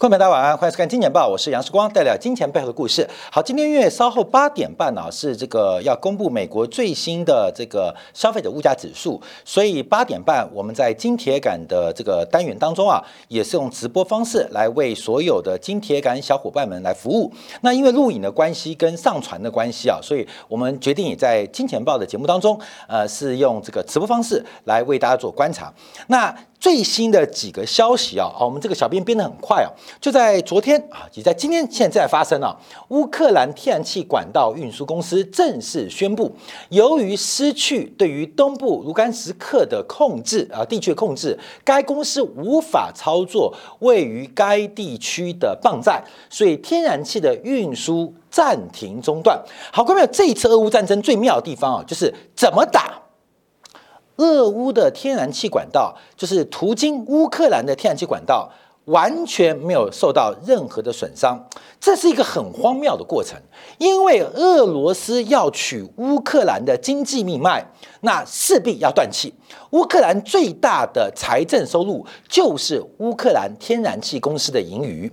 观众朋友大家晚安，欢迎收看《金钱报》，我是杨世光，带来金钱背后的故事。好，今天因为稍后八点半呢、是这个要公布美国最新的这个消费者物价指数，所以八点半我们在金铁杆的这个单元当中啊，也是用直播方式来为所有的金铁杆小伙伴们来服务。那因为录影的关系跟上传的关系啊，所以我们决定也在金钱报的节目当中，呃，是用这个直播方式来为大家做观察。那最新的几个消息啊，啊，我们这个小编编得很快啊，就在昨天啊，也在今天现在发生了、乌克兰天然气管道运输公司正式宣布，由于失去对于东部卢甘斯克的控制啊地区控制，该公司无法操作位于该地区的泵站，所以天然气的运输暂停中断。好，各位朋友，这一次俄乌战争最妙的地方啊，就是怎么打。俄乌的天然气管道，就是途经乌克兰的天然气管道，完全没有受到任何的损伤。这是一个很荒谬的过程，因为俄罗斯要取乌克兰的经济命脉，那势必要断气。乌克兰最大的财政收入就是乌克兰天然气公司的盈余。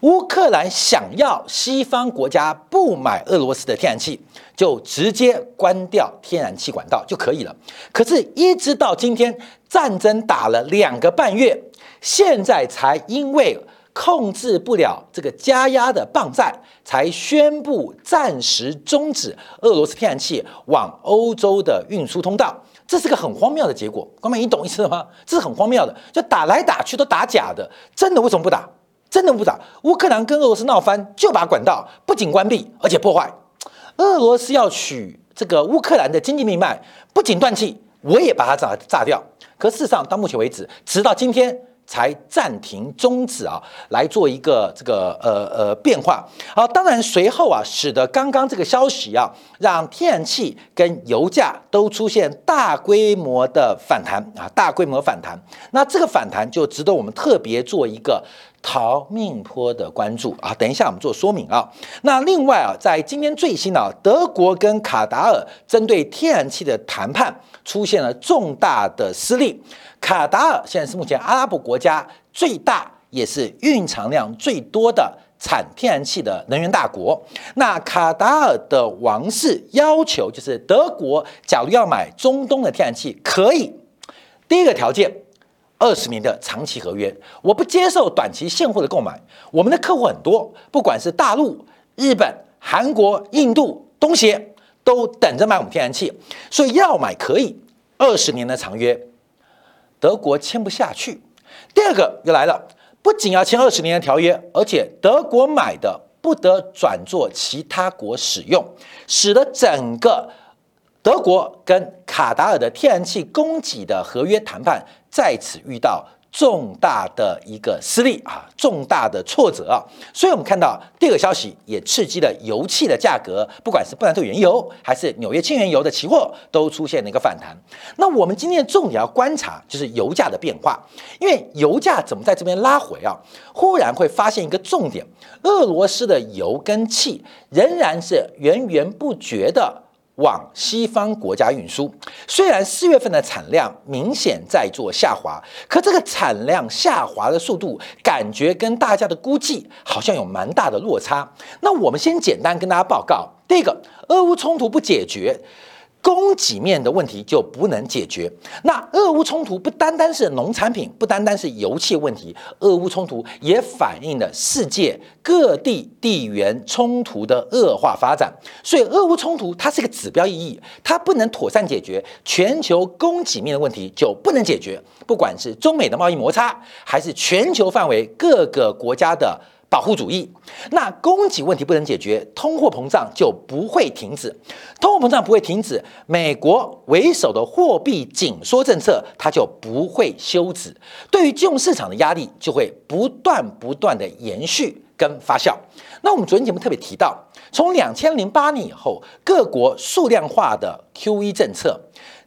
乌克兰想要西方国家不买俄罗斯的天然气，就直接关掉天然气管道就可以了。可是，一直到今天，战争打了两个半月，现在才因为控制不了这个加压的泵站，才宣布暂时终止俄罗斯天然气往欧洲的运输通道。这是个很荒谬的结果，哥们，你懂意思了吗？这是很荒谬的，就打来打去都打假的，真的为什么不打？真的不打，乌克兰跟俄罗斯闹翻，就把管道不仅关闭，而且破坏。俄罗斯要取这个乌克兰的经济命脉，不仅断气，我也把它炸炸掉。可事实上，到目前为止，直到今天才暂停终止啊，来做一个这个呃呃变化。好，当然随后啊，使得刚刚这个消息啊，让天然气跟油价都出现大规模的反弹啊，大规模反弹。那这个反弹就值得我们特别做一个。逃命坡的关注啊，等一下我们做说明啊。那另外啊，在今天最新啊，德国跟卡达尔针对天然气的谈判出现了重大的失利。卡达尔现在是目前阿拉伯国家最大也是蕴藏量最多的产天然气的能源大国。那卡达尔的王室要求就是德国假如要买中东的天然气，可以第一个条件。二十年的长期合约，我不接受短期现货的购买。我们的客户很多，不管是大陆、日本、韩国、印度、东协，都等着买我们天然气，所以要买可以。二十年的长约，德国签不下去。第二个又来了，不仅要签二十年的条约，而且德国买的不得转做其他国使用，使得整个德国跟卡达尔的天然气供给的合约谈判。在此遇到重大的一个失利啊，重大的挫折啊，所以我们看到第二个消息也刺激了油气的价格，不管是布兰特原油还是纽约轻原油的期货都出现了一个反弹。那我们今天重点要观察就是油价的变化，因为油价怎么在这边拉回啊？忽然会发现一个重点，俄罗斯的油跟气仍然是源源不绝的。往西方国家运输，虽然四月份的产量明显在做下滑，可这个产量下滑的速度，感觉跟大家的估计好像有蛮大的落差。那我们先简单跟大家报告，第一个，俄乌冲突不解决。供给面的问题就不能解决。那俄乌冲突不单单是农产品，不单单是油气问题，俄乌冲突也反映了世界各地地缘冲突的恶化发展。所以，俄乌冲突它是一个指标意义，它不能妥善解决全球供给面的问题，就不能解决。不管是中美的贸易摩擦，还是全球范围各个国家的。保护主义，那供给问题不能解决，通货膨胀就不会停止。通货膨胀不会停止，美国为首的货币紧缩政策它就不会休止。对于金融市场的压力就会不断不断的延续跟发酵。那我们昨天节目特别提到，从两千零八年以后，各国数量化的 QE 政策、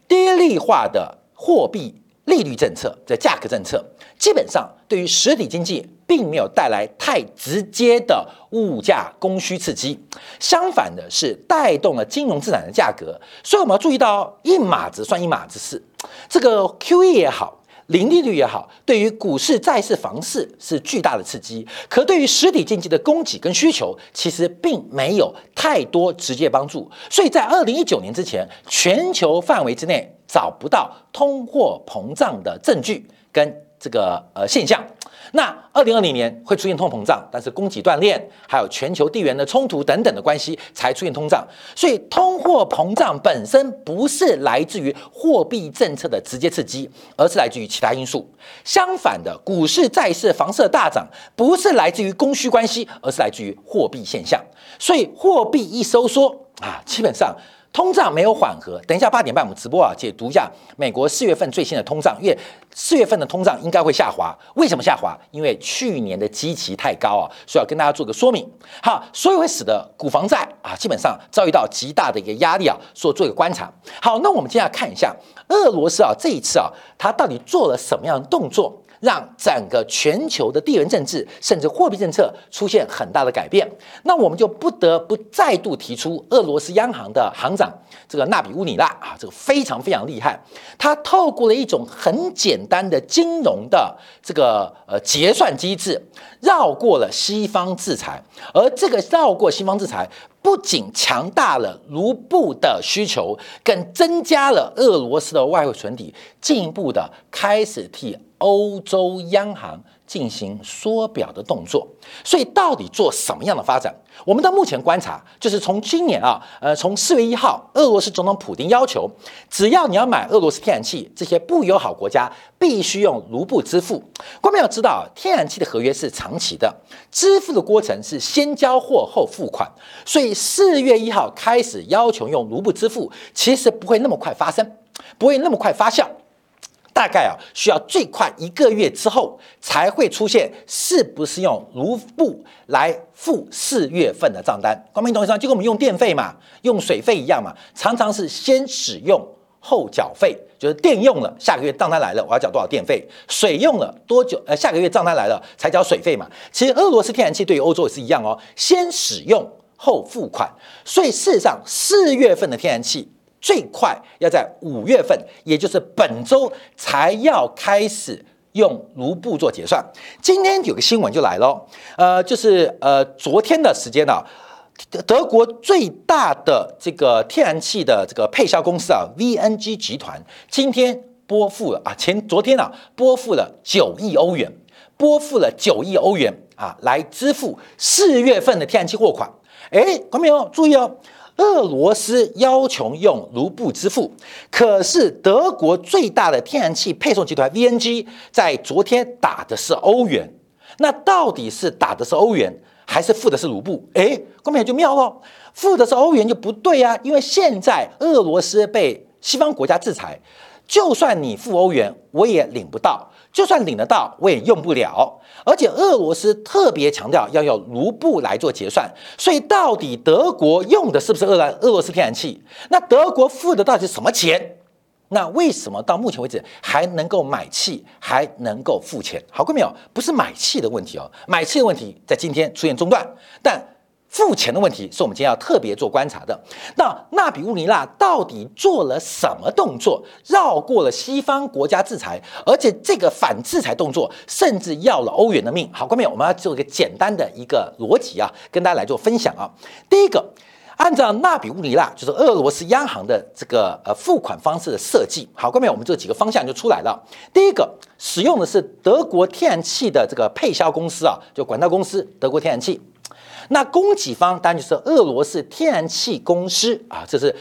低利化的货币利率政策这价格政策，基本上对于实体经济。并没有带来太直接的物价供需刺激，相反的是带动了金融资产的价格。所以我们要注意到，一码子算一码子事。这个 QE 也好，零利率也好，对于股市、债市、房市是巨大的刺激，可对于实体经济的供给跟需求，其实并没有太多直接帮助。所以在二零一九年之前，全球范围之内找不到通货膨胀的证据跟这个呃现象。那二零二零年会出现通膨胀，但是供给断裂，还有全球地缘的冲突等等的关系才出现通胀。所以通货膨胀本身不是来自于货币政策的直接刺激，而是来自于其他因素。相反的，股市、债市、房市大涨不是来自于供需关系，而是来自于货币现象。所以货币一收缩啊，基本上。通胀没有缓和，等一下八点半我们直播啊，解读一下美国四月份最新的通胀，因为四月份的通胀应该会下滑。为什么下滑？因为去年的基期太高啊，所以要跟大家做个说明。好，所以会使得股房债啊，基本上遭遇到极大的一个压力啊，所做一个观察。好，那我们接下来看一下俄罗斯啊，这一次啊，它到底做了什么样的动作？让整个全球的地缘政治甚至货币政策出现很大的改变，那我们就不得不再度提出俄罗斯央行的行长这个纳比乌里纳啊，这个非常非常厉害，他透过了一种很简单的金融的这个呃结算机制，绕过了西方制裁，而这个绕过西方制裁。不仅强大了卢布的需求，更增加了俄罗斯的外汇存底，进一步的开始替欧洲央行。进行缩表的动作，所以到底做什么样的发展？我们到目前观察，就是从今年啊，呃，从四月一号，俄罗斯总统普京要求，只要你要买俄罗斯天然气，这些不友好国家必须用卢布支付。观众要知道，天然气的合约是长期的，支付的过程是先交货后付款，所以四月一号开始要求用卢布支付，其实不会那么快发生，不会那么快发酵。大概啊，需要最快一个月之后才会出现，是不是用卢布来付四月份的账单？光明同学就跟我们用电费嘛，用水费一样嘛，常常是先使用后缴费，就是电用了，下个月账单来了，我要缴多少电费？水用了多久？呃，下个月账单来了才缴水费嘛。其实俄罗斯天然气对于欧洲也是一样哦，先使用后付款，所以事实上四月份的天然气。最快要在五月份，也就是本周才要开始用卢布做结算。今天有个新闻就来了，呃，就是呃昨天的时间呢，德国最大的这个天然气的这个配销公司啊，VNG 集团今天拨付了啊，前昨天啊拨付了九亿欧元，拨付了九亿欧元啊，来支付四月份的天然气货款。哎，观众朋友注意哦。俄罗斯要求用卢布支付，可是德国最大的天然气配送集团 VNG 在昨天打的是欧元，那到底是打的是欧元，还是付的是卢布？哎，关键就妙了，付的是欧元就不对啊，因为现在俄罗斯被西方国家制裁，就算你付欧元，我也领不到。就算领得到，我也用不了。而且俄罗斯特别强调要用卢布来做结算，所以到底德国用的是不是俄兰俄罗斯天然气？那德国付的到底是什么钱？那为什么到目前为止还能够买气，还能够付钱？好过没有？不是买气的问题哦，买气的问题在今天出现中断，但。付钱的问题是我们今天要特别做观察的。那纳比乌尼拉到底做了什么动作，绕过了西方国家制裁，而且这个反制裁动作甚至要了欧元的命？好，观众我们要做一个简单的一个逻辑啊，跟大家来做分享啊。第一个，按照纳比乌尼拉就是俄罗斯央行的这个呃付款方式的设计，好，观众我们这几个方向就出来了。第一个，使用的是德国天然气的这个配销公司啊，就管道公司德国天然气。那供给方当然就是俄罗斯天然气公司啊，这是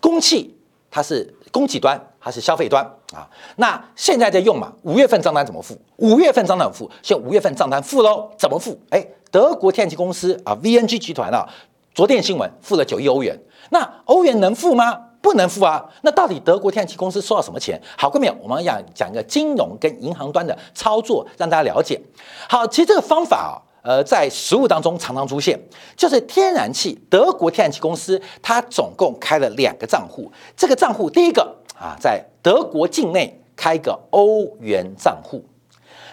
供气，它是供给端，它是消费端啊。那现在在用嘛？五月份账单怎么付？五月份账单付？现五月份账单付喽，怎么付？哎，德国天然气公司啊，VNG 集团啊，昨天新闻付了九亿欧元。那欧元能付吗？不能付啊。那到底德国天然气公司收到什么钱？好，各位，我们要讲一个金融跟银行端的操作，让大家了解。好，其实这个方法啊。呃，在实物当中常常出现，就是天然气，德国天然气公司它总共开了两个账户。这个账户，第一个啊，在德国境内开个欧元账户，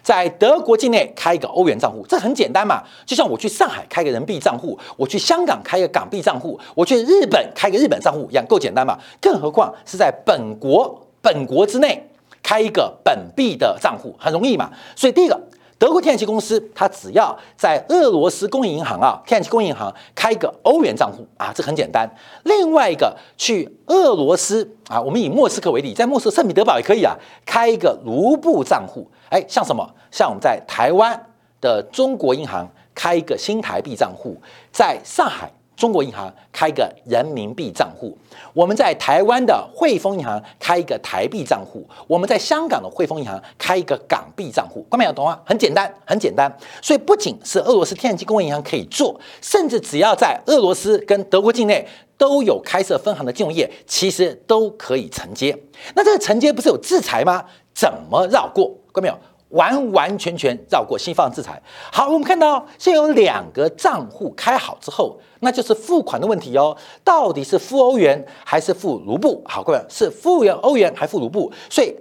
在德国境内开一个欧元账户，这很简单嘛，就像我去上海开个人民币账户，我去香港开个港币账户，我去日本开个日本账户一样，够简单嘛？更何况是在本国本国之内。开一个本币的账户，很容易嘛。所以第一个。德国天然气公司，它只要在俄罗斯工业银行啊，天然气工业银行开一个欧元账户啊，这很简单。另外一个去俄罗斯啊，我们以莫斯科为例，在莫斯科圣彼得堡也可以啊，开一个卢布账户。哎，像什么？像我们在台湾的中国银行开一个新台币账户，在上海。中国银行开个人民币账户，我们在台湾的汇丰银行开一个台币账户，我们在香港的汇丰银行开一个港币账户。关没有懂啊？很简单，很简单。所以不仅是俄罗斯天然气工业银行可以做，甚至只要在俄罗斯跟德国境内都有开设分行的金融业，其实都可以承接。那这个承接不是有制裁吗？怎么绕过？关没有？完完全全绕过西方制裁。好，我们看到现有两个账户开好之后，那就是付款的问题哦。到底是付欧元还是付卢布？好，各位是付元欧元还付卢布？所以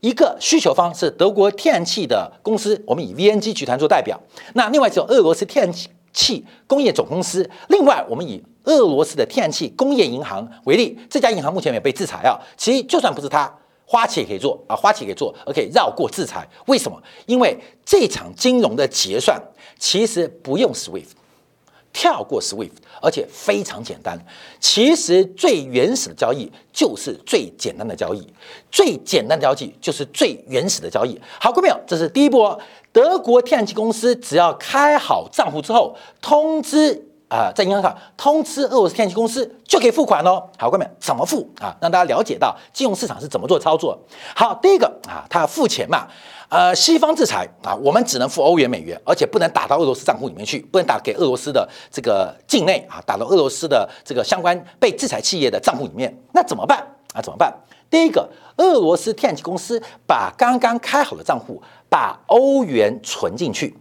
一个需求方是德国天然气的公司，我们以 VNG 集团做代表。那另外一种俄罗斯天然气工业总公司，另外我们以俄罗斯的天然气工业银行为例，这家银行目前也被制裁啊。其实就算不是它。花旗也可以做啊，花旗也可以做，OK，绕过制裁。为什么？因为这场金融的结算其实不用 SWIFT，跳过 SWIFT，而且非常简单。其实最原始的交易就是最简单的交易，最简单的交易就是最原始的交易。好，各位朋友，这是第一波。德国天然气公司只要开好账户之后，通知。啊，在银行卡通知俄罗斯天然气公司就可以付款喽。好，各位怎么付啊？让大家了解到金融市场是怎么做操作。好，第一个啊，他要付钱嘛。呃，西方制裁啊，我们只能付欧元、美元，而且不能打到俄罗斯账户里面去，不能打给俄罗斯的这个境内啊，打到俄罗斯的这个相关被制裁企业的账户里面。那怎么办啊？怎么办？第一个，俄罗斯天然气公司把刚刚开好的账户把欧元存进去，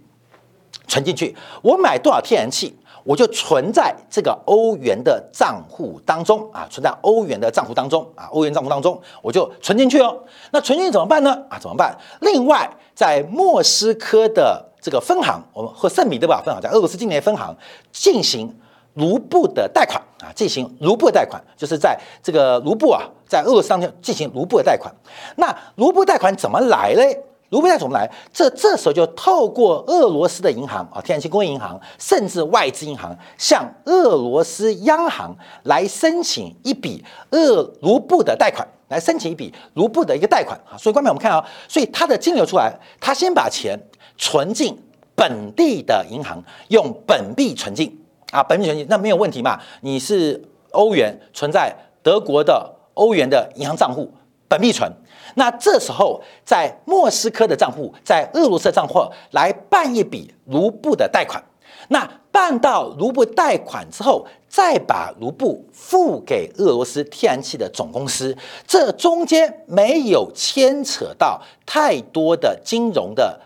存进去，我买多少天然气？我就存在这个欧元的账户当中啊，存在欧元的账户当中啊，欧元账户当中我就存进去哦。那存进去怎么办呢？啊，怎么办？另外，在莫斯科的这个分行，我们和圣彼得堡分行，在俄罗斯境内分行进行卢布的贷款啊，进行卢布的贷款，就是在这个卢布啊，在俄罗斯当中进行卢布的贷款。那卢布贷款怎么来嘞？卢布贷怎么来？这这时候就透过俄罗斯的银行啊，天然气工业银行，甚至外资银行，向俄罗斯央行来申请一笔俄卢布的贷款，来申请一笔卢布的一个贷款啊。所以，观众我们看啊，所以它的金流出来，他先把钱存进本地的银行，用本币存进啊，本币存进，那没有问题嘛？你是欧元存在德国的欧元的银行账户，本币存。那这时候，在莫斯科的账户，在俄罗斯的账户来办一笔卢布的贷款。那办到卢布贷款之后，再把卢布付给俄罗斯天然气的总公司，这中间没有牵扯到太多的金融的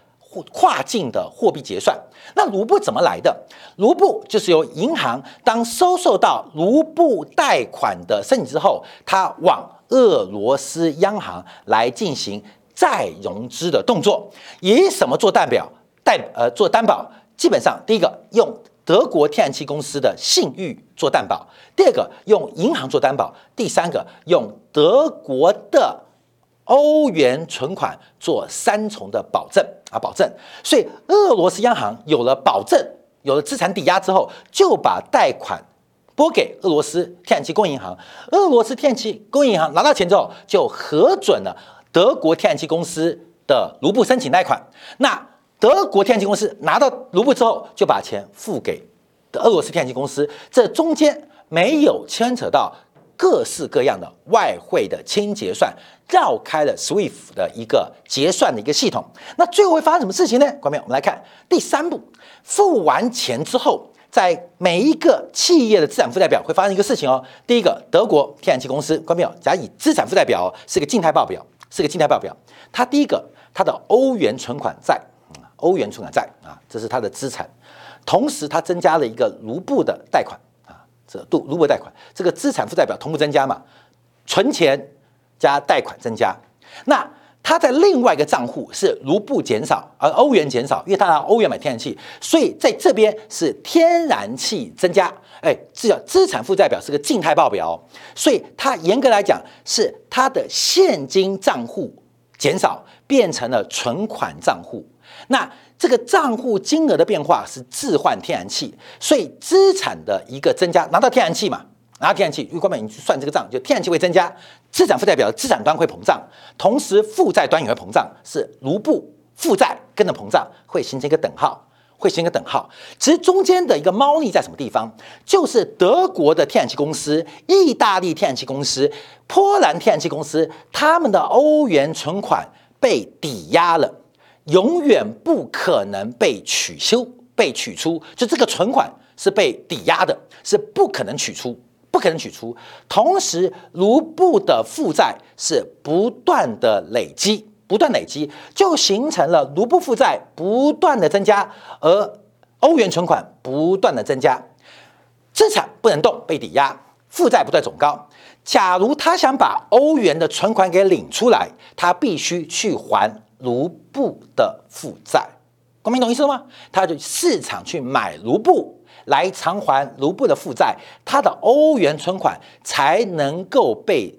跨境的货币结算。那卢布怎么来的？卢布就是由银行当收受到卢布贷款的 申请之后，它往。俄罗斯央行来进行再融资的动作，以什么做代表？代呃做担保？基本上，第一个用德国天然气公司的信誉做担保，第二个用银行做担保，第三个用德国的欧元存款做三重的保证啊保证。所以，俄罗斯央行有了保证，有了资产抵押之后，就把贷款。拨给俄罗斯天然气工业银行，俄罗斯天然气工业银行拿到钱之后，就核准了德国天然气公司的卢布申请贷款。那德国天然气公司拿到卢布之后，就把钱付给俄罗斯天然气公司。这中间没有牵扯到各式各样的外汇的清结算，绕开了 SWIFT 的一个结算的一个系统。那最后会发生什么事情呢？观众朋友，我们来看第三步，付完钱之后。在每一个企业的资产负债表会发生一个事情哦。第一个，德国天然气公司，关没有？假以资产负债表是个静态报表，是个静态报表。它第一个，它的欧元存款债，欧元存款债啊，这是它的资产。同时，它增加了一个卢布的贷款啊，这杜卢布贷款，这个资产负债表同步增加嘛？存钱加贷款增加，那。它在另外一个账户是卢布减少，而欧元减少，因为它拿欧元买天然气，所以在这边是天然气增加。哎，这叫资产负债表是个静态报表，所以它严格来讲是它的现金账户减少，变成了存款账户。那这个账户金额的变化是置换天然气，所以资产的一个增加，拿到天然气嘛，拿天然气，因为官你去算这个账，就天然气会增加，资产负债表的资产端会膨胀，同时负债端也会膨胀，是卢布负债跟着膨胀，会形成一个等号，会形成一个等号。其实中间的一个猫腻在什么地方？就是德国的天然气公司、意大利天然气公司、波兰天然气公司，他们的欧元存款被抵押了。永远不可能被取修、被取出，就这个存款是被抵押的，是不可能取出、不可能取出。同时，卢布的负债是不断的累积、不断累积，就形成了卢布负债不断的增加，而欧元存款不断的增加，资产不能动，被抵押，负债不断走高。假如他想把欧元的存款给领出来，他必须去还。卢布的负债，公民懂意思了吗？他就市场去买卢布来偿还卢布的负债，他的欧元存款才能够被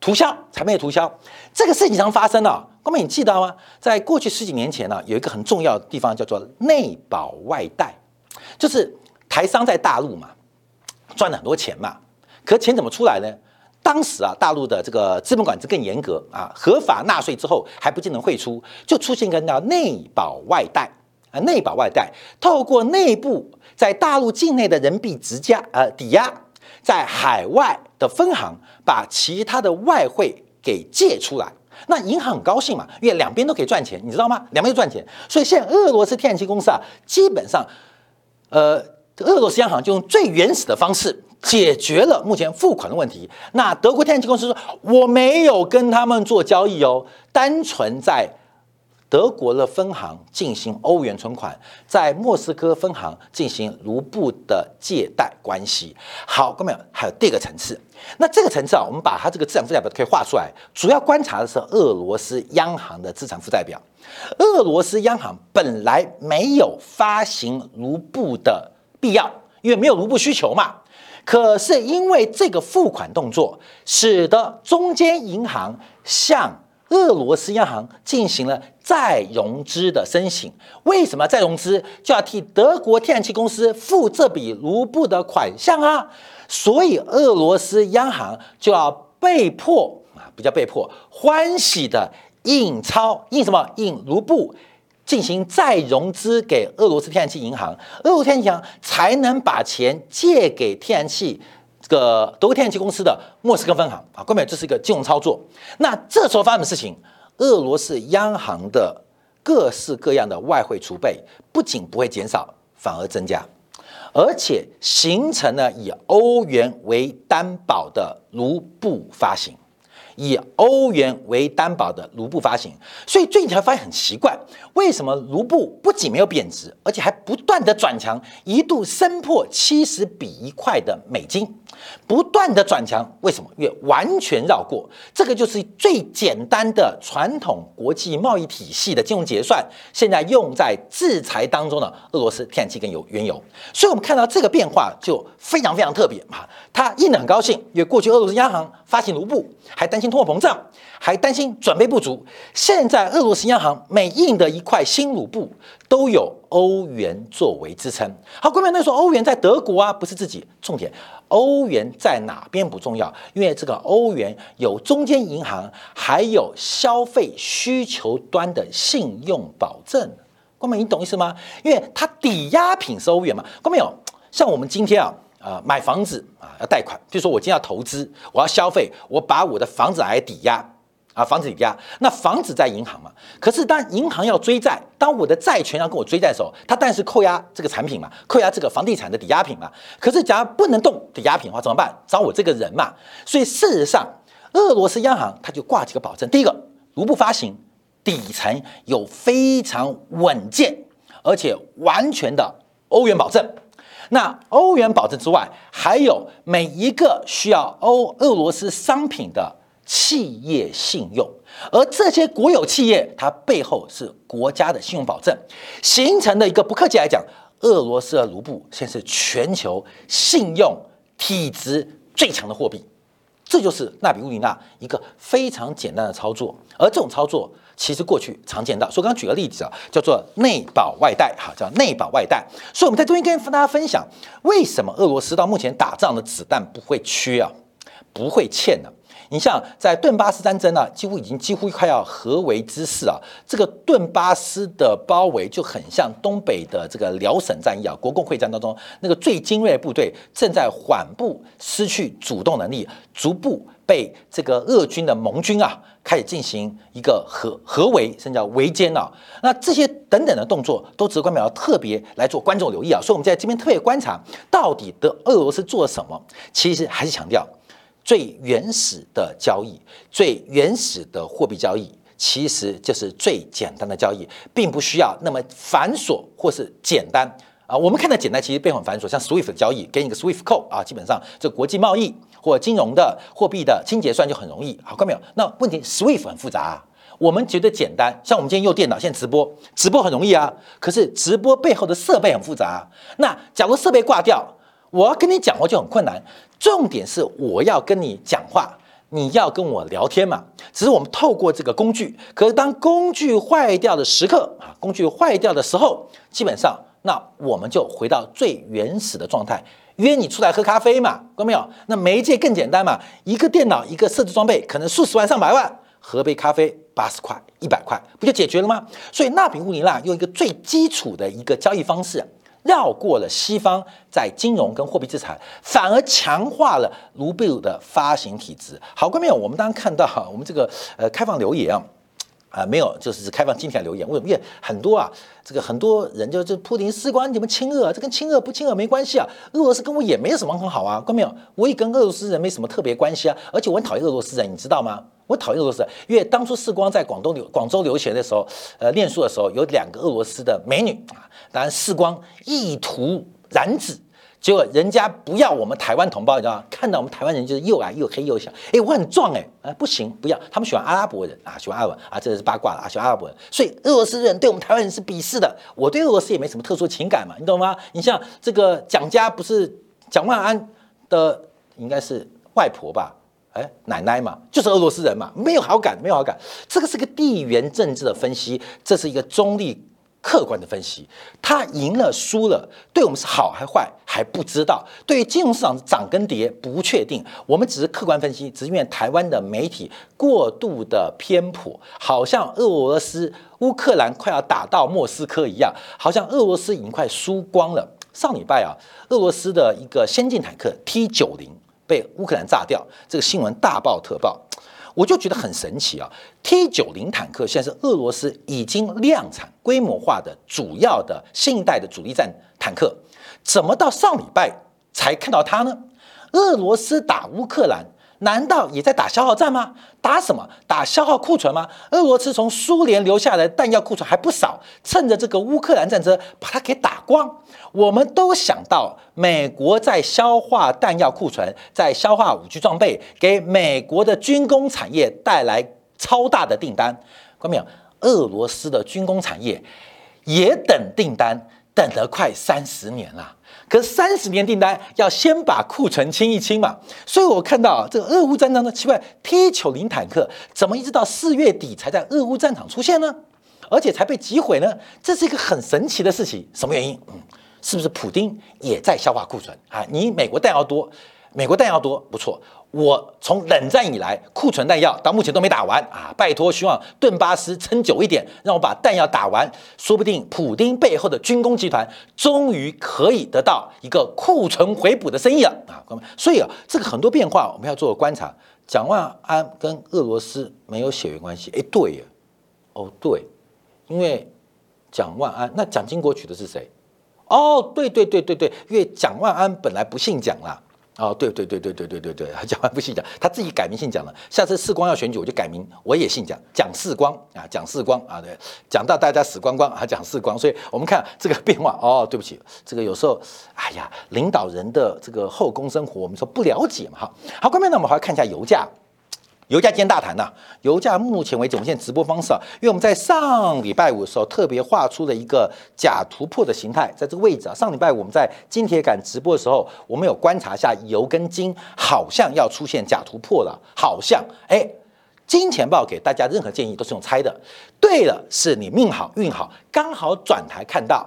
涂销，才被涂销。这个事情常发生啊，公民你记得吗？在过去十几年前呢，有一个很重要的地方叫做内保外贷，就是台商在大陆嘛赚了很多钱嘛，可钱怎么出来呢？当时啊，大陆的这个资本管制更严格啊，合法纳税之后还不见能汇出，就出现一个叫内保外贷啊，内保外贷，透过内部在大陆境内的人民币直加呃抵押，在海外的分行把其他的外汇给借出来，那银行很高兴嘛，因为两边都可以赚钱，你知道吗？两边都赚钱，所以现在俄罗斯天然气公司啊，基本上，呃，俄罗斯央行就用最原始的方式。解决了目前付款的问题。那德国天然气公司说：“我没有跟他们做交易哦，单纯在德国的分行进行欧元存款，在莫斯科分行进行卢布的借贷关系。”好，各位还有第二个层次。那这个层次啊，我们把它这个资产负债表可以画出来，主要观察的是俄罗斯央行的资产负债表。俄罗斯央行本来没有发行卢布的必要，因为没有卢布需求嘛。可是因为这个付款动作，使得中间银行向俄罗斯央行进行了再融资的申请。为什么再融资就要替德国天然气公司付这笔卢布的款项啊？所以俄罗斯央行就要被迫啊，比较被迫欢喜的印钞，印什么？印卢布。进行再融资给俄罗斯天然气银行，俄罗斯天然气银行才能把钱借给天然气这个德国天然气公司的莫斯科分行啊，各位，这是一个金融操作。那这时候发生的事情，俄罗斯央行的各式各样的外汇储备不仅不会减少，反而增加，而且形成了以欧元为担保的卢布发行。以欧元为担保的卢布发行，所以最近才发现很奇怪，为什么卢布不仅没有贬值，而且还不断的转强，一度升破七十比一块的美金，不断的转强，为什么？因为完全绕过这个就是最简单的传统国际贸易体系的金融结算，现在用在制裁当中的俄罗斯天然气跟油原油，所以我们看到这个变化就非常非常特别嘛，他印的很高兴，因为过去俄罗斯央行发行卢布还担心。通货膨胀，还担心准备不足。现在俄罗斯央行每印的一块新卢布都有欧元作为支撑。好，各位，那说欧元在德国啊，不是自己重点。欧元在哪边不重要，因为这个欧元有中间银行，还有消费需求端的信用保证。各位，你懂意思吗？因为它抵押品是欧元嘛。各位有像我们今天啊。啊，买房子啊，要贷款。比如说，我今天要投资，我要消费，我把我的房子来抵押啊，房子抵押。那房子在银行嘛？可是当银行要追债，当我的债权要跟我追债的时候，它但是扣押这个产品嘛，扣押这个房地产的抵押品嘛。可是假如不能动抵押品的话，怎么办？找我这个人嘛。所以事实上，俄罗斯央行它就挂几个保证：第一个，卢布发行底层有非常稳健而且完全的欧元保证。那欧元保证之外，还有每一个需要欧俄罗斯商品的企业信用，而这些国有企业，它背后是国家的信用保证形成的一个。不客气来讲，俄罗斯的卢布现在是全球信用体值最强的货币。这就是纳比乌林娜一个非常简单的操作，而这种操作其实过去常见到。所以刚刚举个例子啊，叫做内保外贷，哈，叫内保外贷。所以我们在中间跟大家分享，为什么俄罗斯到目前打仗的子弹不会缺啊，不会欠呢？你像在顿巴斯战争呢，几乎已经几乎快要合围之势啊。这个顿巴斯的包围就很像东北的这个辽沈战役啊。国共会战当中，那个最精锐的部队正在缓步失去主动能力，逐步被这个俄军的盟军啊开始进行一个合合围，甚至叫围歼啊。那这些等等的动作，都值得官淼要特别来做观众留意啊。所以我们在这边特别观察，到底的俄罗斯做了什么？其实还是强调。最原始的交易，最原始的货币交易，其实就是最简单的交易，并不需要那么繁琐或是简单啊。我们看到简单，其实背后很繁琐。像 SWIFT 的交易，给你个 SWIFT code 啊，基本上这国际贸易或金融的货币的清结算就很容易。好，看没有？那问题 SWIFT 很复杂啊。我们觉得简单，像我们今天用电脑现在直播，直播很容易啊。可是直播背后的设备很复杂。那假如设备挂掉，我要跟你讲话就很困难。重点是我要跟你讲话，你要跟我聊天嘛？只是我们透过这个工具，可是当工具坏掉的时刻啊，工具坏掉的时候，基本上那我们就回到最原始的状态，约你出来喝咖啡嘛，看到没有？那媒介更简单嘛，一个电脑，一个设置装备，可能数十万上百万，喝杯咖啡八十块、一百块，不就解决了吗？所以纳比乌尼拉用一个最基础的一个交易方式。绕过了西方在金融跟货币制裁，反而强化了卢布的发行体制。好，观众，我们当然看到哈，我们这个呃开放留言啊，啊没有，就是开放今天留言。为什么？因为很多啊，这个很多人就就普林士官你们亲俄，这跟亲俄不亲俄没关系啊。俄罗斯跟我也没什么很好啊，观众朋友，我也跟俄罗斯人没什么特别关系啊。而且我很讨厌俄罗斯人，你知道吗？我讨厌俄罗斯人，因为当初世光在广东留广州留学的时候，呃，念书的时候有两个俄罗斯的美女啊。当然，世光意图染指，结果人家不要我们台湾同胞，你知道吗？看到我们台湾人就是又矮又黑又小，哎，我很壮哎，啊，不行，不要，他们喜欢阿拉伯人啊，喜欢阿文啊，这是八卦了啊，喜欢阿拉伯人，所以俄罗斯人对我们台湾人是鄙视的。我对俄罗斯也没什么特殊情感嘛，你懂吗？你像这个蒋家不是蒋万安的，应该是外婆吧？哎，奶奶嘛，就是俄罗斯人嘛，没有好感，没有好感。这个是个地缘政治的分析，这是一个中立。客观的分析，他赢了输了，对我们是好还坏还不知道。对于金融市场涨跟跌不确定，我们只是客观分析，只是因为台湾的媒体过度的偏颇，好像俄罗斯乌克兰快要打到莫斯科一样，好像俄罗斯已经快输光了。上礼拜啊，俄罗斯的一个先进坦克 T 九零被乌克兰炸掉，这个新闻大爆特爆。我就觉得很神奇啊！T 九零坦克现在是俄罗斯已经量产规模化的主要的新一代的主力战坦克，怎么到上礼拜才看到它呢？俄罗斯打乌克兰。难道也在打消耗战吗？打什么？打消耗库存吗？俄罗斯从苏联留下来的弹药库存还不少，趁着这个乌克兰战争把它给打光。我们都想到美国在消化弹药库存，在消化武器装备，给美国的军工产业带来超大的订单。看到没有？俄罗斯的军工产业也等订单，等了快三十年了。可三十年订单要先把库存清一清嘛，所以我看到这个俄乌战争的奇怪，T 九零坦克怎么一直到四月底才在俄乌战场出现呢？而且才被击毁呢？这是一个很神奇的事情，什么原因？嗯，是不是普丁也在消化库存啊？你美国弹药多，美国弹药多，不错。我从冷战以来库存弹药到目前都没打完啊！拜托，希望顿巴斯撑久一点，让我把弹药打完，说不定普丁背后的军工集团终于可以得到一个库存回补的生意了啊！所以啊，这个很多变化我们要做个观察。蒋万安跟俄罗斯没有血缘关系，哎，对呀，哦对，因为蒋万安那蒋经国娶的是谁？哦，对对对对对，因为蒋万安本来不姓蒋啦。哦，对对对对对对对对，讲完不姓蒋，他自己改名姓蒋了。下次世光要选举，我就改名，我也姓蒋，蒋世光啊，蒋世光啊，对，讲到大家死光光啊，蒋世光。所以我们看这个变化，哦，对不起，这个有时候，哎呀，领导人的这个后宫生活，我们说不了解嘛，哈。好，关面呢，我们还要看一下油价。油价今天大谈呐，油价目前为止，我们现在直播方式啊，因为我们在上礼拜五的时候特别画出了一个假突破的形态，在这个位置啊，上礼拜我们在金铁杆直播的时候，我们有观察下油跟金好像要出现假突破了，好像哎，金钱豹给大家任何建议都是用猜的，对了是你命好运好，刚好转台看到，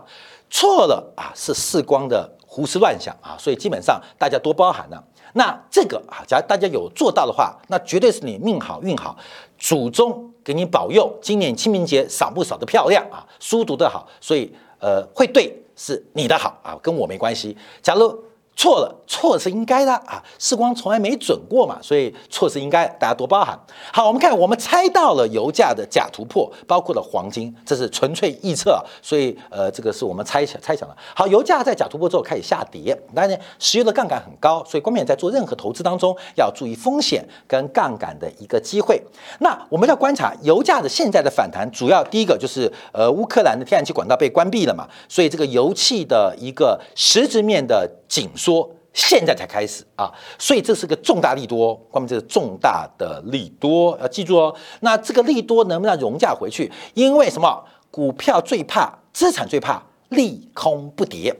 错了啊是视光的胡思乱想啊，所以基本上大家多包涵呢。那这个啊，假如大家有做到的话，那绝对是你命好运好，祖宗给你保佑，今年清明节扫不扫的漂亮啊，书读得好，所以呃会对是你的好啊，跟我没关系。假如。错了，错是应该的啊！时光从来没准过嘛，所以错是应该，大家多包涵。好，我们看，我们猜到了油价的假突破，包括了黄金，这是纯粹臆测，所以呃，这个是我们猜想猜想的。好，油价在假突破之后开始下跌，当然，石油的杠杆很高，所以光面在做任何投资当中要注意风险跟杠杆的一个机会。那我们要观察油价的现在的反弹，主要第一个就是呃，乌克兰的天然气管道被关闭了嘛，所以这个油气的一个实质面的紧缩。说现在才开始啊，所以这是个重大利多，关键这是重大的利多，要记住哦。那这个利多能不能融价回去？因为什么？股票最怕，资产最怕利空不跌。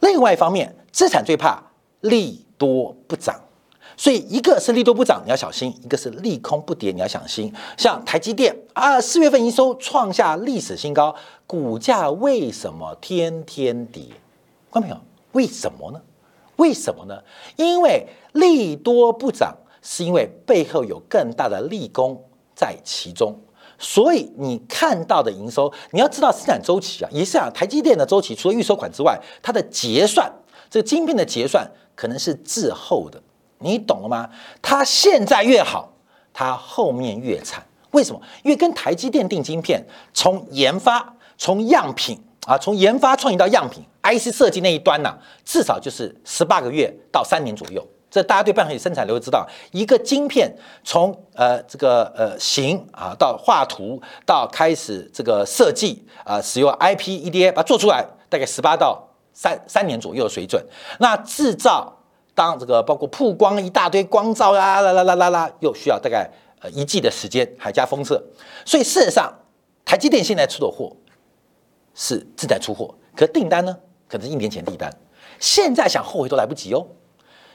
另外一方面，资产最怕利多不涨。所以一个是利多不涨，你要小心；一个是利空不跌，你要小心。像台积电啊，四月份营收创下历史新高，股价为什么天天跌？观众朋友，为什么呢？为什么呢？因为利多不涨，是因为背后有更大的利空在其中。所以你看到的营收，你要知道生产周期啊，也是啊。台积电的周期除了预收款之外，它的结算，这个晶片的结算可能是滞后的。你懂了吗？它现在越好，它后面越惨。为什么？因为跟台积电订晶片，从研发，从样品。啊，从研发创意到样品，IC 设计那一端呢，至少就是十八个月到三年左右。这大家对半导体生产流知道，一个晶片从呃这个呃型啊到画图到开始这个设计啊，使用 IP EDA 把它做出来，大概十八到三三年左右的水准。那制造当这个包括曝光一大堆光照啦啦啦啦啦啦，又需要大概呃一季的时间，还加封测。所以事实上，台积电现在出的货。是正在出货，可订单呢？可能是一年前订单，现在想后悔都来不及哦。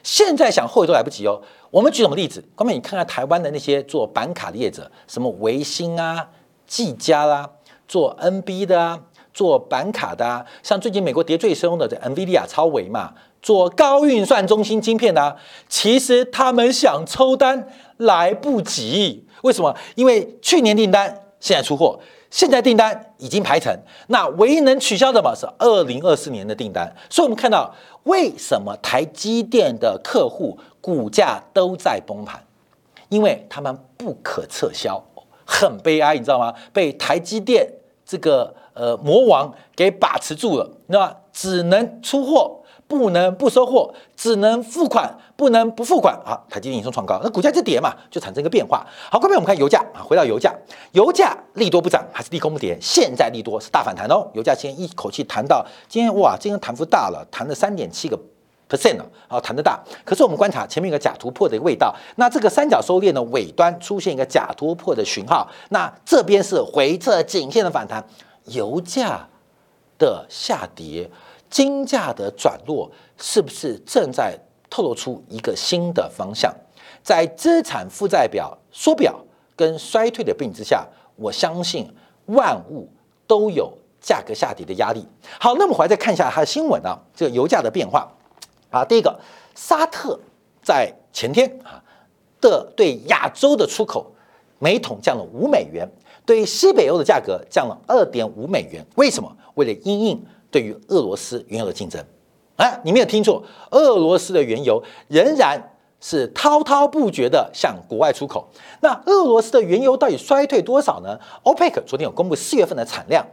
现在想后悔都来不及哦。我们举什么例子？光妹，你看看台湾的那些做板卡的业者，什么维新啊、技嘉啦，做 NB 的啊，做板卡的啊，像最近美国跌最凶的这 NVIDIA 超维嘛，做高运算中心晶片的，啊，其实他们想抽单来不及。为什么？因为去年订单现在出货。现在订单已经排成，那唯一能取消的嘛是二零二四年的订单。所以，我们看到为什么台积电的客户股价都在崩盘，因为他们不可撤销，很悲哀，你知道吗？被台积电这个呃魔王给把持住了，那只能出货。不能不收货，只能付款，不能不付款啊！台积电营收创高，那股价就跌嘛，就产生一个变化。好，后面我们看油价啊，回到油价，油价利多不涨还是利空不跌？现在利多是大反弹哦，油价今天一口气弹到今天哇，今天弹幅大了，弹了三点七个 percent 了，好，弹得大。可是我们观察前面有个假突破的一个味道，那这个三角收敛的尾端出现一个假突破的讯号，那这边是回撤颈线的反弹，油价的下跌。金价的转弱是不是正在透露出一个新的方向？在资产负债表缩表跟衰退的背景之下，我相信万物都有价格下跌的压力。好，那么我来再看一下它的新闻啊，这个油价的变化啊。第一个，沙特在前天啊的对亚洲的出口每桶降了五美元，对西北欧的价格降了二点五美元。为什么？为了因应。对于俄罗斯原油的竞争，哎，你没有听错，俄罗斯的原油仍然是滔滔不绝的向国外出口。那俄罗斯的原油到底衰退多少呢？OPEC 昨天有公布四月份的产量，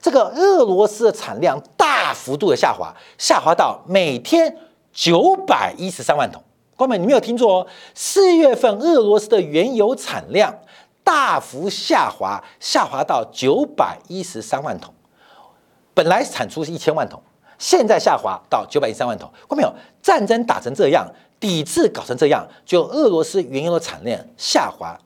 这个俄罗斯的产量大幅度的下滑，下滑到每天九百一十三万桶。光美，你没有听错哦，四月份俄罗斯的原油产量大幅下滑，下滑到九百一十三万桶。本来产出是一千万桶，现在下滑到九百一十三万桶。看到没有？战争打成这样，抵制搞成这样，就俄罗斯原油的产量下滑，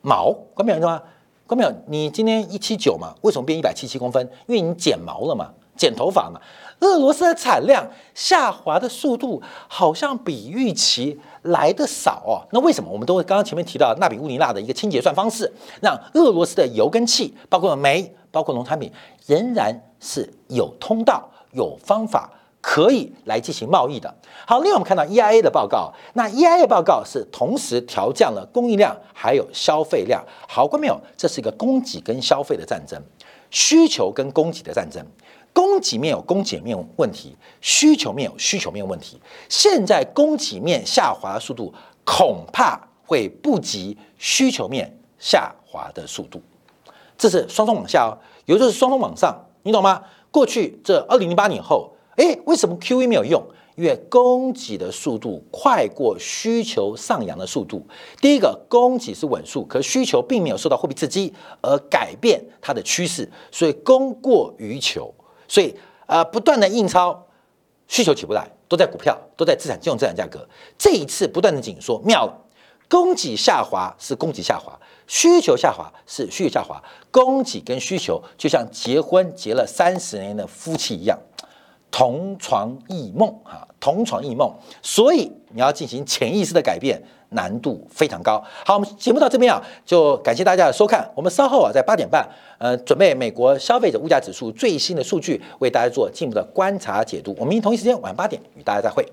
毛，关没有吗？关没有？你今天一七九嘛，为什么变一百七七公分？因为你剪毛了嘛，剪头发嘛。俄罗斯的产量下滑的速度好像比预期来的少哦。那为什么？我们都会刚刚前面提到纳比乌尼钠的一个清结算方式，让俄罗斯的油跟气，包括煤，包括农产品，仍然是有通道、有方法可以来进行贸易的。好，另外我们看到 EIA 的报告，那 EIA 报告是同时调降了供应量还有消费量。好，观众朋友，这是一个供给跟消费的战争，需求跟供给的战争。供给面有供给面问题，需求面有需求面问题。现在供给面下滑的速度恐怕会不及需求面下滑的速度，这是双双往下哦，也就是双双往上，你懂吗？过去这二零零八年后，哎，为什么 QE 没有用？因为供给的速度快过需求上扬的速度。第一个，供给是稳数，可需求并没有受到货币刺激而改变它的趋势，所以供过于求。所以，呃，不断的印钞，需求起不来，都在股票，都在资产金融资产价格。这一次不断的紧缩，妙了，供给下滑是供给下滑，需求下滑是需求下滑，供给跟需求就像结婚结了三十年的夫妻一样。同床异梦啊，同床异梦，所以你要进行潜意识的改变，难度非常高。好，我们节目到这边啊，就感谢大家的收看。我们稍后啊，在八点半，呃，准备美国消费者物价指数最新的数据，为大家做进一步的观察解读。我们同一时间晚上八点与大家再会。